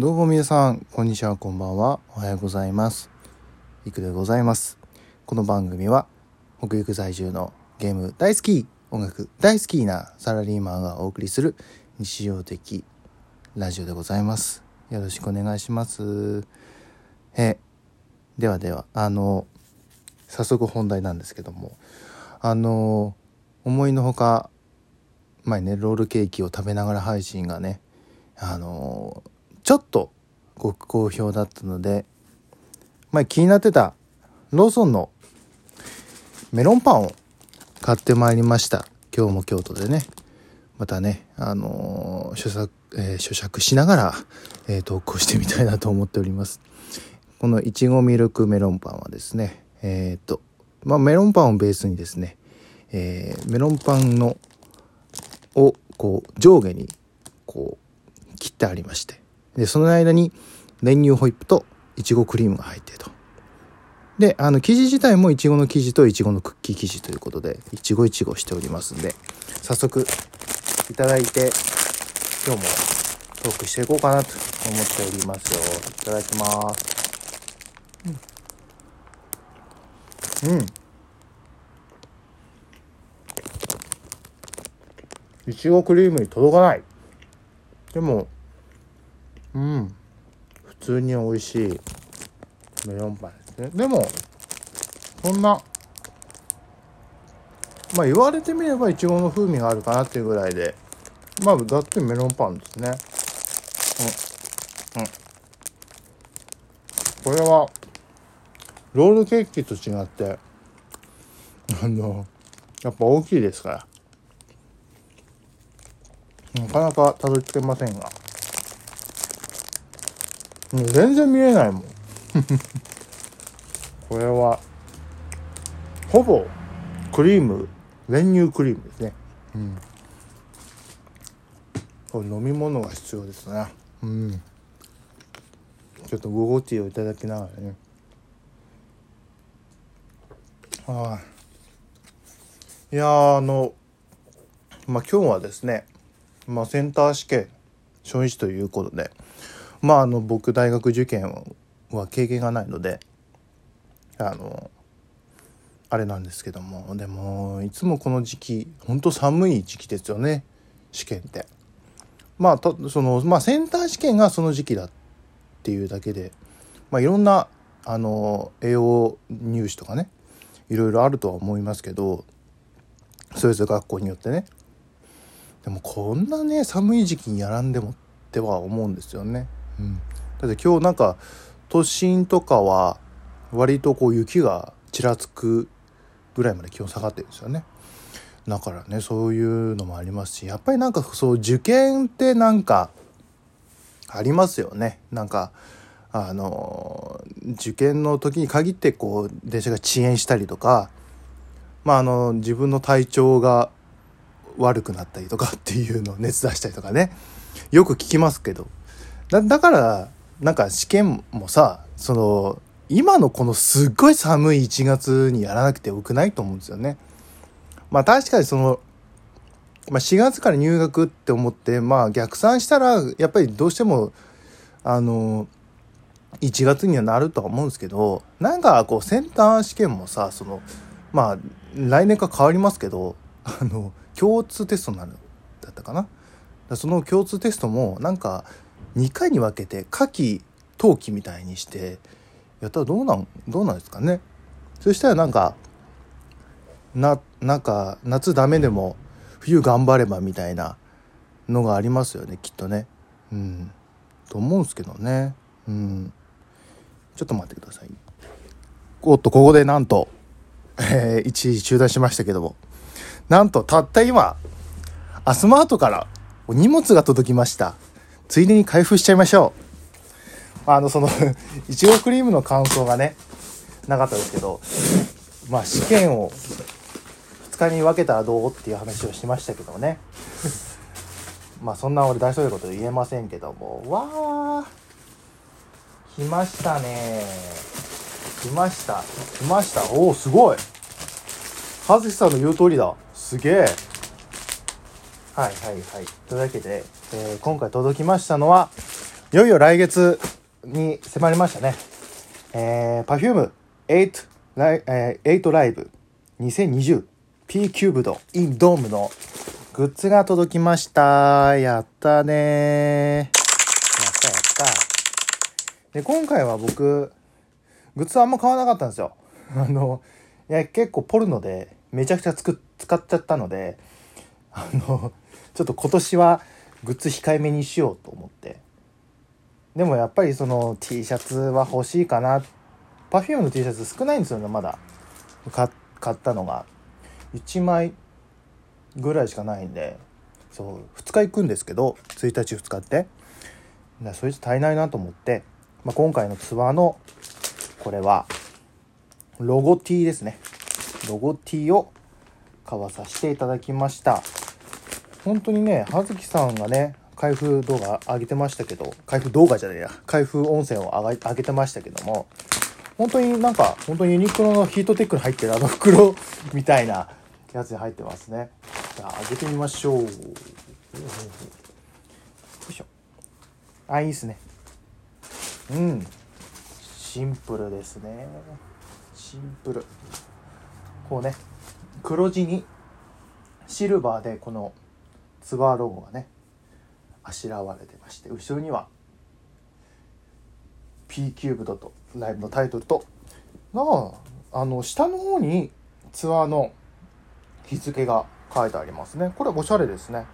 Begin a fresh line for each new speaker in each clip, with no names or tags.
どうも皆さん、こんにちは、こんばんは。おはようございます。いくでございます。この番組は、北陸在住のゲーム大好き、音楽大好きなサラリーマンがお送りする日常的ラジオでございます。よろしくお願いします。え、ではでは、あの、早速本題なんですけども、あの、思いのほか、前ね、ロールケーキを食べながら配信がね、あのちょっとご好評だったので、前気になってたローソンのメロンパンを買ってまいりました。今日も京都でね。またね、あのー、咀嚼、えー、咀嚼しながら、えー、投稿してみたいなと思っております。このいちごミルクメロンパンはですね、えっ、と、まあ、メロンパンをベースにですね、えー、メロンパンの、を、こう、上下に、こう、切ってありまして、で、その間に練乳ホイップといちごクリームが入ってと。で、あの、生地自体もいちごの生地といちごのクッキー生地ということで、いちごいちごしておりますんで、早速いただいて、今日もトークしていこうかなと思っておりますよ。いただきます。うん。うん。いちごクリームに届かない。でも、うん。普通に美味しいメロンパンですね。でも、そんな、まあ言われてみればいちごの風味があるかなっていうぐらいで、まあだってメロンパンですね。うん。うん。これは、ロールケーキと違って、あの、やっぱ大きいですから。なかなかたどり着けませんが。もう全然見えないもん。これは、ほぼクリーム、練乳クリームですね。うん。これ飲み物が必要ですね。うん。ちょっとゴゴティーをいただきながらね。ああ。いやーあの、まあ、今日はですね、まあ、センター試験初日ということで、まあ、あの僕大学受験は経験がないのであのあれなんですけどもでもいつもこの時期本当寒い時期ですよね試験って。まあとそのまあセンター試験がその時期だっていうだけで、まあ、いろんなあの栄養入試とかねいろいろあるとは思いますけどそれぞれ学校によってねでもこんなね寒い時期にやらんでもっては思うんですよね。うん、だって今日なんか都心とかは割とこう雪がちらつくぐらいまで気温下がってるんですよね。だからねそういうのもありますしやっぱりなんかそう受験ってなんかありますよね。なんかあの受験の時に限ってこう電車が遅延したりとかまああの自分の体調が悪くなったりとかっていうのを熱出したりとかねよく聞きますけどだだからなんか試験もさその今のこのすっごい寒い1月にやらなくてよくないと思うんですよね。まあ確かにその、まあ、4月から入学って思ってまあ逆算したらやっぱりどうしてもあの1月にはなるとは思うんですけどなんかこうセンター試験もさそのまあ来年か変わりますけどあの共通テストになるだったかなその共通テストもなんか2回に分けて夏季冬季みたいにしてやったらどうなんどうなんですかね。そしたらなんかななんか夏ダメでも冬頑張ればみたいなのがありますよねきっとね。うん。と思うんですけどね。うん。ちょっと待ってください。おっとここでなんと、えー、一時中断しましたけども。なんとたった今アスマートからお荷物が届きました。ついでに開封しちゃいましょう。あのそのいちごクリームの感想がねなかったですけどまあ試験を2日に分けたらどうっていう話をしましたけどね。まあそんな俺大それたこと言えませんけども。わー来ましたね。来ました。来ました。おおすごい。葉月さんの言う通りだ。すげえ。はいはいはいというわけで、えー今回届きましたのはいよいよ来月に迫りましたね。えー、Perfume 8ライ,、えー、8ライブ 2020P キューブド in ドームのグッズが届きました。やったねやったやった。で、今回は僕、グッズあんま買わなかったんですよ。あの、いや、結構ポルノでめちゃくちゃつく使っちゃったので、あの、ちょっと今年はグッズ控えめにしようと思って。でもやっぱりその T シャツは欲しいかな。Perfume の T シャツ少ないんですよね、まだ。買ったのが。1枚ぐらいしかないんで、そう、2日行くんですけど、1日2日って。それじゃ足りないなと思って、まあ、今回のツアーのこれはロゴ T ですねロゴ T を買わさせていただきました本当にね葉月さんがね開封動画上げてましたけど開封動画じゃないや開封音声を上げてましたけども本当になんか本当にユニクロのヒートテックに入ってるあの袋みたいなやつに入ってますね。じゃあ開けてみましょう。よいしょ。あいいですね。うん。シンプルですね。シンプル。こうね黒地にシルバーでこのツバーロゴがねあしらわれてまして後ろには P キューブドとライブのタイトルとがあの下の方にツアーの日付が書いてありますね。これおしゃれですね。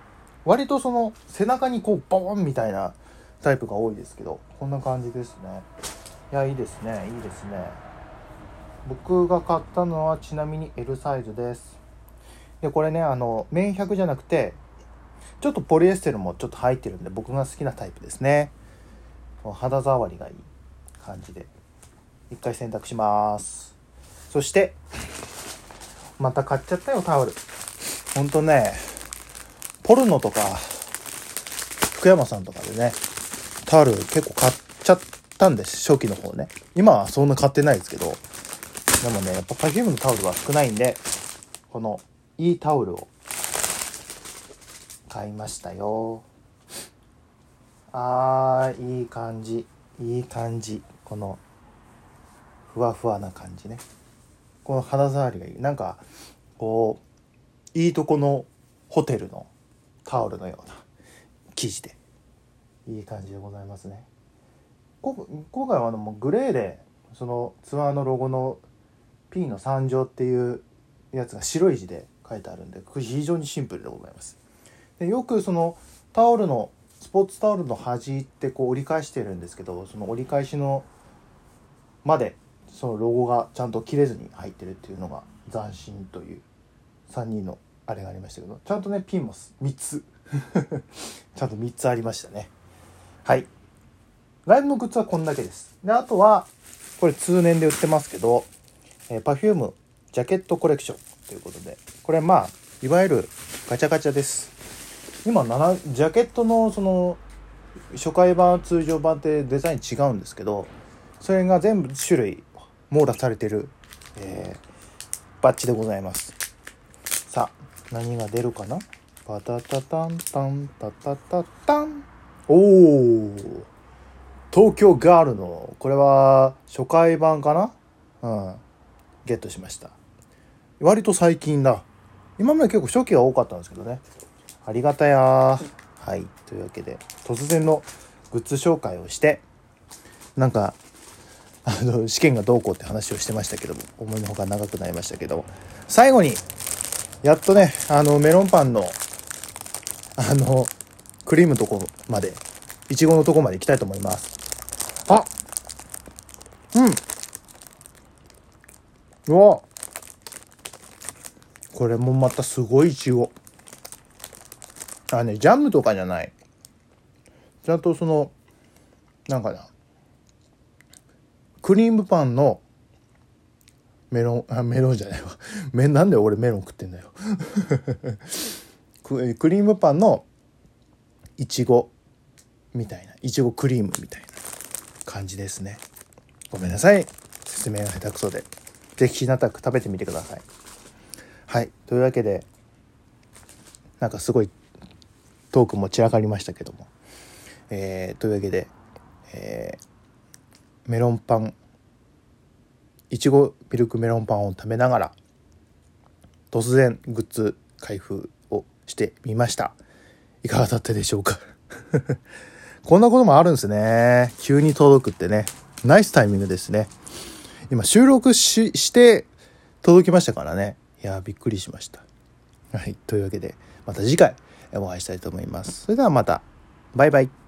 割とその背中にこうボーンみたいなタイプが多いですけどこんな感じですね。いやいいですね。いいですね。僕が買ったのはちなみに L サイズです。でこれねあの綿100じゃなくてちょっとポリエステルもちょっと入ってるんで僕が好きなタイプですね肌触りがいい感じで一回洗濯しますそしてまた買っちゃったよタオルほんとねポルノとか福山さんとかでねタオル結構買っちゃったんです。初期の方ね。今はそんな買ってないですけど。でもね、やっぱ Perfume のタオルは少ないんで、このいいタオルを買いましたよ。あー、いい感じ。いい感じ。この、ふわふわな感じね。この肌触りがいい。なんか、こう、いいとこのホテルのタオルのような生地でいい感じでございますね今回はあのもうグレーでそのツアーのロゴの P の参上っていうやつが白い字で書いてあるんで非常にシンプルでございますでよくそのタオルのスポーツタオルの端ってこう折り返してるんですけどその折り返しのまでそのロゴがちゃんと切れずに入ってるっていうのが斬新という3人のあれがありましたけどちゃんとねピンも3つ ちゃんと3つありましたねはい。ライブのグッズはこんだけです。で、あとは、これ通年で売ってますけど、えー、Perfume ジャケットコレクションということで、これまあ、いわゆるガチャガチャです。今、ジャケットのその、初回版、通常版ってデザイン違うんですけど、それが全部種類網羅されてる、えー、バッジでございます。さあ、何が出るかな？パタタタンタンタタタタン。おお東京ガールのこれは初回版かな？うんゲットしました。割と最近だ。今まで結構初期が多かったんですけどね。ありがたやはい。というわけで突然のグッズ紹介をしてなんかあの試験がどうこうって話をしてましたけども思いのほか長くなりましたけど最後にやっとねあのメロンパンのあのクリームとこまで、いちごのとこまで行きたいと思います。あうん。うわ。これもまたすごいいちご。あ、ね、ジャムとかじゃない。ちゃんとその、なんかな、クリームパンのメロン、あ、メロンじゃないわ。め、なんで俺メロン食ってんだよ。クリームパンのいちごみたいな。いちごクリームみたいな感じですね。ごめんなさい。説明が下手くそで。是非ひなたく食べてみてください。はい。というわけでなんかすごいトークも散らかりましたけども。えー、というわけでえー、メロンパンいちごミルクメロンパンを食べながら突然グッズ開封をしてみました。いかがだったでしょうか？こんなこともあるんですね。急に届くってね。ナイスタイミングですね。今収録しして届きましたからね。いやびっくりしました。はい。というわけでまた次回。お会いしたいと思います。それではまた。バイバイ。